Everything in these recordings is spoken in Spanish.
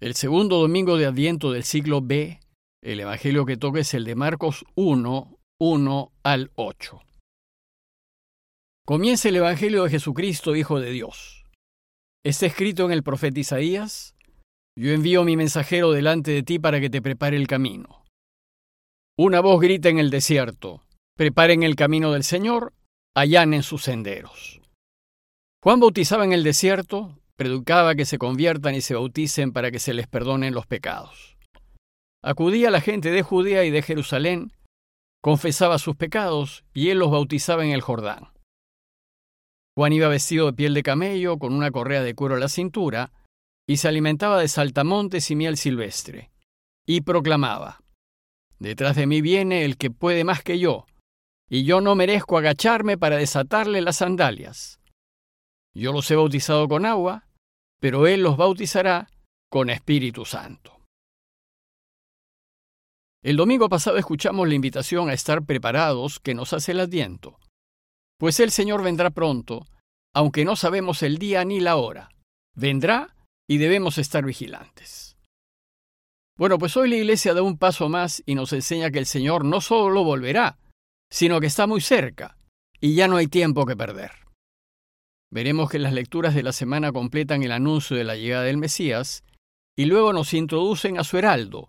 El segundo domingo de Adviento del siglo B, el Evangelio que toca es el de Marcos 1, 1 al 8. Comienza el Evangelio de Jesucristo, Hijo de Dios. Está escrito en el profeta Isaías, Yo envío mi mensajero delante de ti para que te prepare el camino. Una voz grita en el desierto, Preparen el camino del Señor, allanen sus senderos. Juan bautizaba en el desierto, predicaba que se conviertan y se bauticen para que se les perdonen los pecados. Acudía la gente de Judea y de Jerusalén, confesaba sus pecados y él los bautizaba en el Jordán. Juan iba vestido de piel de camello, con una correa de cuero a la cintura, y se alimentaba de saltamontes y miel silvestre, y proclamaba, Detrás de mí viene el que puede más que yo, y yo no merezco agacharme para desatarle las sandalias. Yo los he bautizado con agua, pero Él los bautizará con Espíritu Santo. El domingo pasado escuchamos la invitación a estar preparados que nos hace el adviento, pues el Señor vendrá pronto, aunque no sabemos el día ni la hora. Vendrá y debemos estar vigilantes. Bueno, pues hoy la Iglesia da un paso más y nos enseña que el Señor no solo volverá, sino que está muy cerca y ya no hay tiempo que perder. Veremos que las lecturas de la semana completan el anuncio de la llegada del Mesías y luego nos introducen a su heraldo,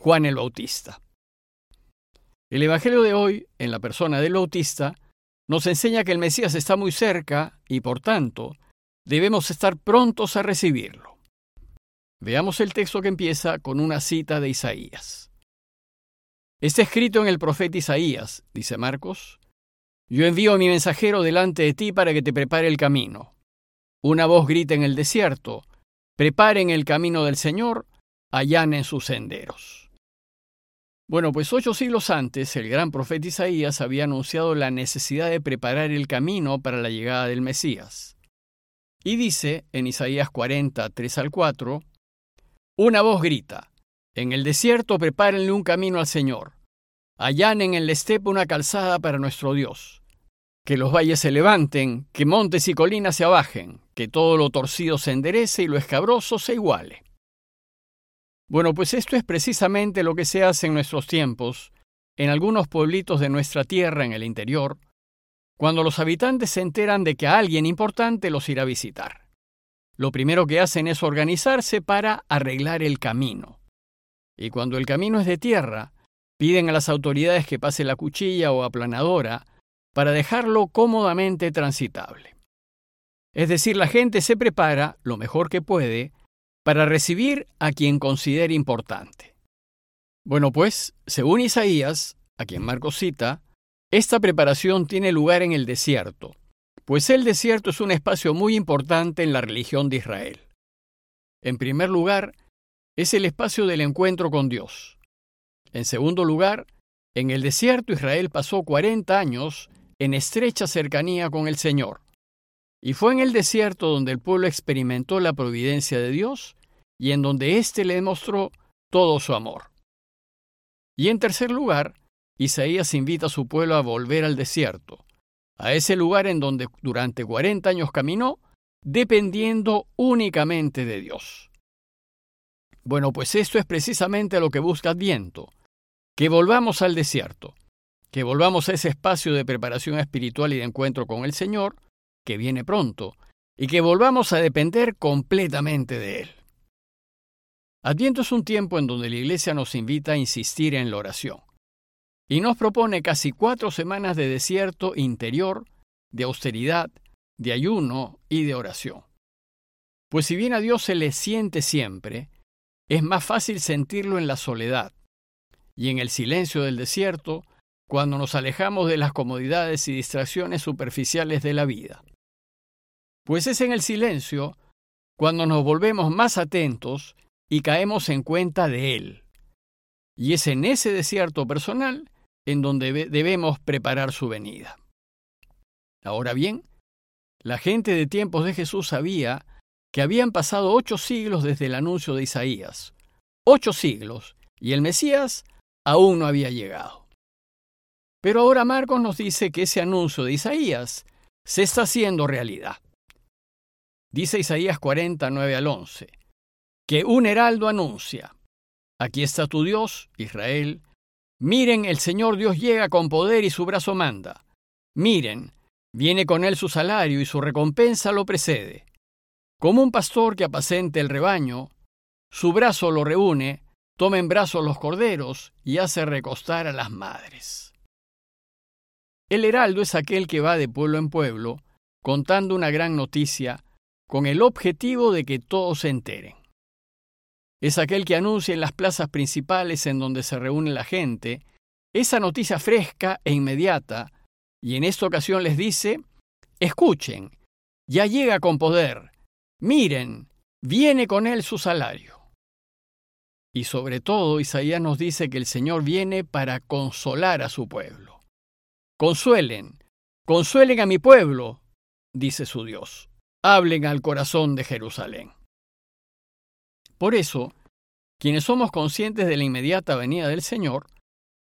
Juan el Bautista. El Evangelio de hoy, en la persona del Bautista, nos enseña que el Mesías está muy cerca y, por tanto, debemos estar prontos a recibirlo. Veamos el texto que empieza con una cita de Isaías. Está escrito en el profeta Isaías, dice Marcos, yo envío mi mensajero delante de ti para que te prepare el camino. Una voz grita en el desierto, preparen el camino del Señor, allanen sus senderos. Bueno, pues ocho siglos antes, el gran profeta Isaías había anunciado la necesidad de preparar el camino para la llegada del Mesías. Y dice en Isaías 40, 3 al 4, Una voz grita, en el desierto prepárenle un camino al Señor, allanen en la estepa una calzada para nuestro Dios que los valles se levanten, que montes y colinas se abajen, que todo lo torcido se enderece y lo escabroso se iguale. Bueno, pues esto es precisamente lo que se hace en nuestros tiempos, en algunos pueblitos de nuestra tierra en el interior, cuando los habitantes se enteran de que alguien importante los irá a visitar. Lo primero que hacen es organizarse para arreglar el camino. Y cuando el camino es de tierra, piden a las autoridades que pase la cuchilla o aplanadora para dejarlo cómodamente transitable. Es decir, la gente se prepara lo mejor que puede para recibir a quien considere importante. Bueno, pues, según Isaías, a quien Marcos cita, esta preparación tiene lugar en el desierto, pues el desierto es un espacio muy importante en la religión de Israel. En primer lugar, es el espacio del encuentro con Dios. En segundo lugar, en el desierto Israel pasó 40 años en estrecha cercanía con el Señor. Y fue en el desierto donde el pueblo experimentó la providencia de Dios y en donde éste le demostró todo su amor. Y en tercer lugar, Isaías invita a su pueblo a volver al desierto, a ese lugar en donde durante 40 años caminó, dependiendo únicamente de Dios. Bueno, pues esto es precisamente lo que busca Adviento, que volvamos al desierto, que volvamos a ese espacio de preparación espiritual y de encuentro con el Señor, que viene pronto, y que volvamos a depender completamente de Él. Adviento es un tiempo en donde la Iglesia nos invita a insistir en la oración, y nos propone casi cuatro semanas de desierto interior, de austeridad, de ayuno y de oración. Pues si bien a Dios se le siente siempre, es más fácil sentirlo en la soledad, y en el silencio del desierto cuando nos alejamos de las comodidades y distracciones superficiales de la vida. Pues es en el silencio cuando nos volvemos más atentos y caemos en cuenta de Él. Y es en ese desierto personal en donde debemos preparar su venida. Ahora bien, la gente de tiempos de Jesús sabía que habían pasado ocho siglos desde el anuncio de Isaías. Ocho siglos, y el Mesías aún no había llegado. Pero ahora Marcos nos dice que ese anuncio de Isaías se está haciendo realidad. Dice Isaías 49 al 11. que un heraldo anuncia. Aquí está tu Dios, Israel. Miren, el Señor Dios llega con poder y su brazo manda. Miren, viene con él su salario y su recompensa lo precede. Como un pastor que apacente el rebaño, su brazo lo reúne, toma en brazos los corderos y hace recostar a las madres. El heraldo es aquel que va de pueblo en pueblo, contando una gran noticia, con el objetivo de que todos se enteren. Es aquel que anuncia en las plazas principales en donde se reúne la gente esa noticia fresca e inmediata, y en esta ocasión les dice, escuchen, ya llega con poder, miren, viene con él su salario. Y sobre todo Isaías nos dice que el Señor viene para consolar a su pueblo. Consuelen, consuelen a mi pueblo, dice su Dios. Hablen al corazón de Jerusalén. Por eso, quienes somos conscientes de la inmediata venida del Señor,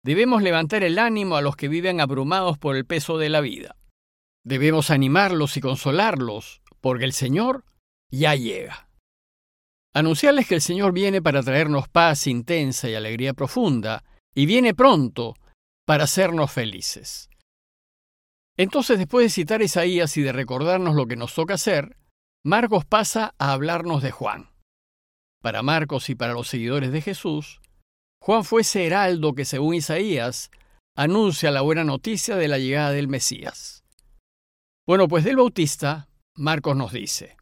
debemos levantar el ánimo a los que viven abrumados por el peso de la vida. Debemos animarlos y consolarlos, porque el Señor ya llega. Anunciarles que el Señor viene para traernos paz intensa y alegría profunda, y viene pronto para hacernos felices. Entonces, después de citar a Isaías y de recordarnos lo que nos toca hacer, Marcos pasa a hablarnos de Juan. Para Marcos y para los seguidores de Jesús, Juan fue ese heraldo que, según Isaías, anuncia la buena noticia de la llegada del Mesías. Bueno, pues del Bautista, Marcos nos dice,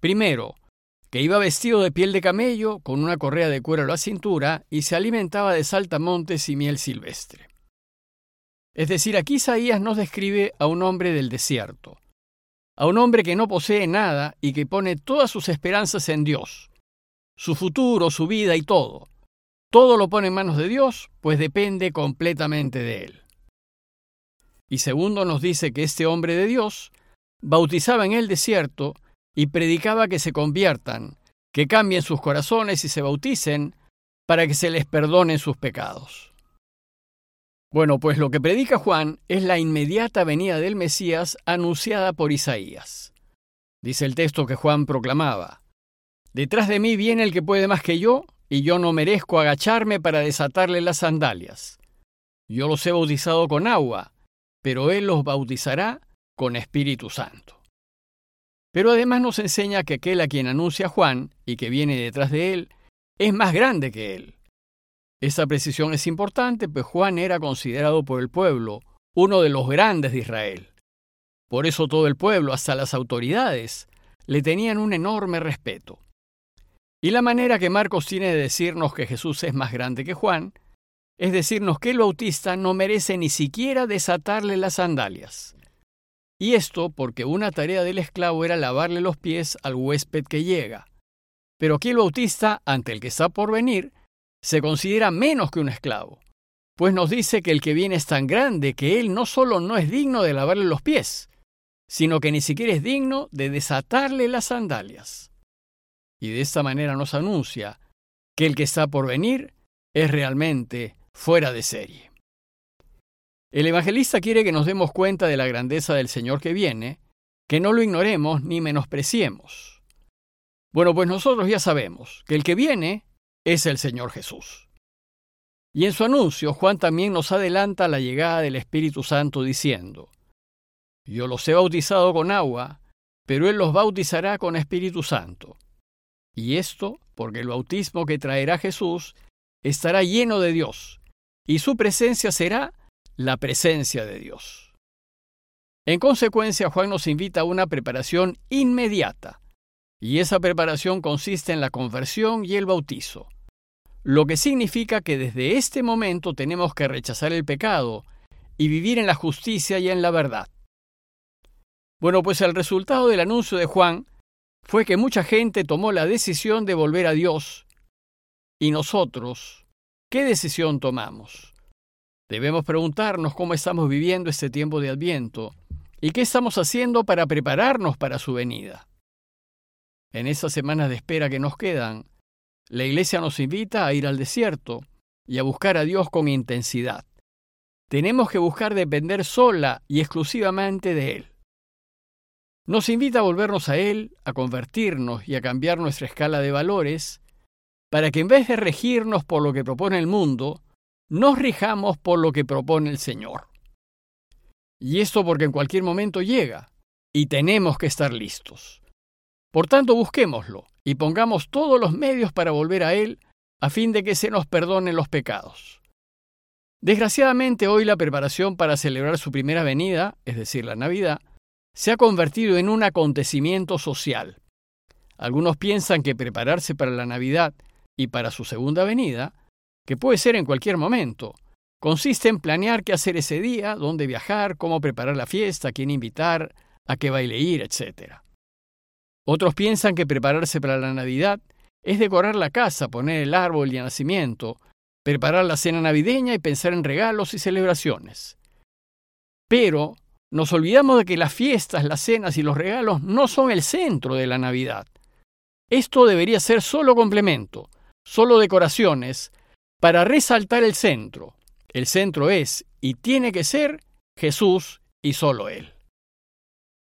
primero, que iba vestido de piel de camello, con una correa de cuero a la cintura, y se alimentaba de saltamontes y miel silvestre. Es decir, aquí Isaías nos describe a un hombre del desierto, a un hombre que no posee nada y que pone todas sus esperanzas en Dios, su futuro, su vida y todo. Todo lo pone en manos de Dios, pues depende completamente de Él. Y segundo nos dice que este hombre de Dios bautizaba en el desierto y predicaba que se conviertan, que cambien sus corazones y se bauticen para que se les perdonen sus pecados. Bueno, pues lo que predica Juan es la inmediata venida del Mesías anunciada por Isaías. Dice el texto que Juan proclamaba, Detrás de mí viene el que puede más que yo, y yo no merezco agacharme para desatarle las sandalias. Yo los he bautizado con agua, pero Él los bautizará con Espíritu Santo. Pero además nos enseña que aquel a quien anuncia Juan y que viene detrás de él es más grande que él. Esa precisión es importante, pues Juan era considerado por el pueblo uno de los grandes de Israel. Por eso todo el pueblo, hasta las autoridades, le tenían un enorme respeto. Y la manera que Marcos tiene de decirnos que Jesús es más grande que Juan, es decirnos que el bautista no merece ni siquiera desatarle las sandalias. Y esto porque una tarea del esclavo era lavarle los pies al huésped que llega. Pero aquí el bautista, ante el que está por venir, se considera menos que un esclavo, pues nos dice que el que viene es tan grande que él no solo no es digno de lavarle los pies, sino que ni siquiera es digno de desatarle las sandalias. Y de esta manera nos anuncia que el que está por venir es realmente fuera de serie. El evangelista quiere que nos demos cuenta de la grandeza del Señor que viene, que no lo ignoremos ni menospreciemos. Bueno, pues nosotros ya sabemos que el que viene es el Señor Jesús. Y en su anuncio, Juan también nos adelanta la llegada del Espíritu Santo diciendo, Yo los he bautizado con agua, pero Él los bautizará con Espíritu Santo. Y esto porque el bautismo que traerá Jesús estará lleno de Dios, y su presencia será la presencia de Dios. En consecuencia, Juan nos invita a una preparación inmediata, y esa preparación consiste en la conversión y el bautizo lo que significa que desde este momento tenemos que rechazar el pecado y vivir en la justicia y en la verdad. Bueno, pues el resultado del anuncio de Juan fue que mucha gente tomó la decisión de volver a Dios. ¿Y nosotros qué decisión tomamos? Debemos preguntarnos cómo estamos viviendo este tiempo de Adviento y qué estamos haciendo para prepararnos para su venida. En esas semanas de espera que nos quedan, la Iglesia nos invita a ir al desierto y a buscar a Dios con intensidad. Tenemos que buscar depender sola y exclusivamente de Él. Nos invita a volvernos a Él, a convertirnos y a cambiar nuestra escala de valores para que en vez de regirnos por lo que propone el mundo, nos rijamos por lo que propone el Señor. Y esto porque en cualquier momento llega, y tenemos que estar listos. Por tanto, busquémoslo y pongamos todos los medios para volver a Él a fin de que se nos perdonen los pecados. Desgraciadamente hoy la preparación para celebrar su primera venida, es decir, la Navidad, se ha convertido en un acontecimiento social. Algunos piensan que prepararse para la Navidad y para su segunda venida, que puede ser en cualquier momento, consiste en planear qué hacer ese día, dónde viajar, cómo preparar la fiesta, quién invitar, a qué baile ir, etc. Otros piensan que prepararse para la Navidad es decorar la casa, poner el árbol de nacimiento, preparar la cena navideña y pensar en regalos y celebraciones. Pero nos olvidamos de que las fiestas, las cenas y los regalos no son el centro de la Navidad. Esto debería ser solo complemento, solo decoraciones, para resaltar el centro. El centro es y tiene que ser Jesús y solo Él.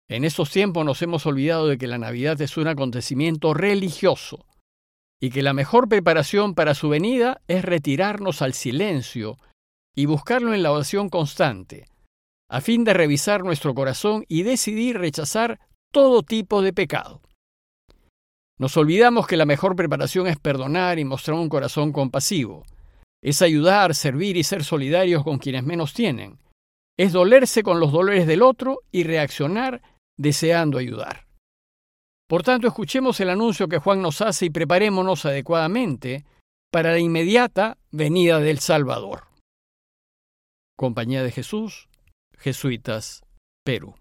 En estos tiempos nos hemos olvidado de que la Navidad es un acontecimiento religioso, y que la mejor preparación para su venida es retirarnos al silencio y buscarlo en la oración constante, a fin de revisar nuestro corazón y decidir rechazar todo tipo de pecado. Nos olvidamos que la mejor preparación es perdonar y mostrar un corazón compasivo, es ayudar, servir y ser solidarios con quienes menos tienen, es dolerse con los dolores del otro y reaccionar deseando ayudar. Por tanto, escuchemos el anuncio que Juan nos hace y preparémonos adecuadamente para la inmediata venida del Salvador. Compañía de Jesús, Jesuitas, Perú.